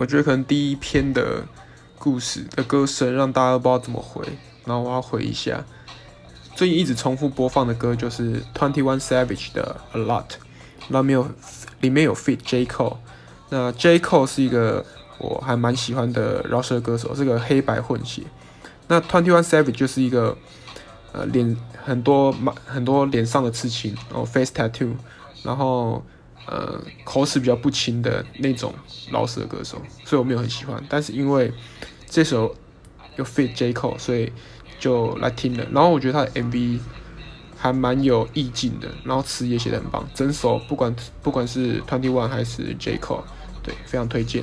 我觉得可能第一篇的故事的歌声让大家都不知道怎么回，然后我要回一下。最近一直重复播放的歌就是 Twenty One Savage 的 A Lot，那没有里面有 Fit J Cole，那 J Cole 是一个我还蛮喜欢的饶舌歌手，是个黑白混血。那 Twenty One Savage 就是一个呃脸很多蛮很多脸上的刺青，然后 face tattoo，然后。呃，口齿比较不清的那种老式的歌手，所以我没有很喜欢。但是因为这首又 fit J Cole，所以就来听了。然后我觉得他的 MV 还蛮有意境的，然后词也写的很棒。整首不管不管是 Twenty One 还是 J Cole，对，非常推荐。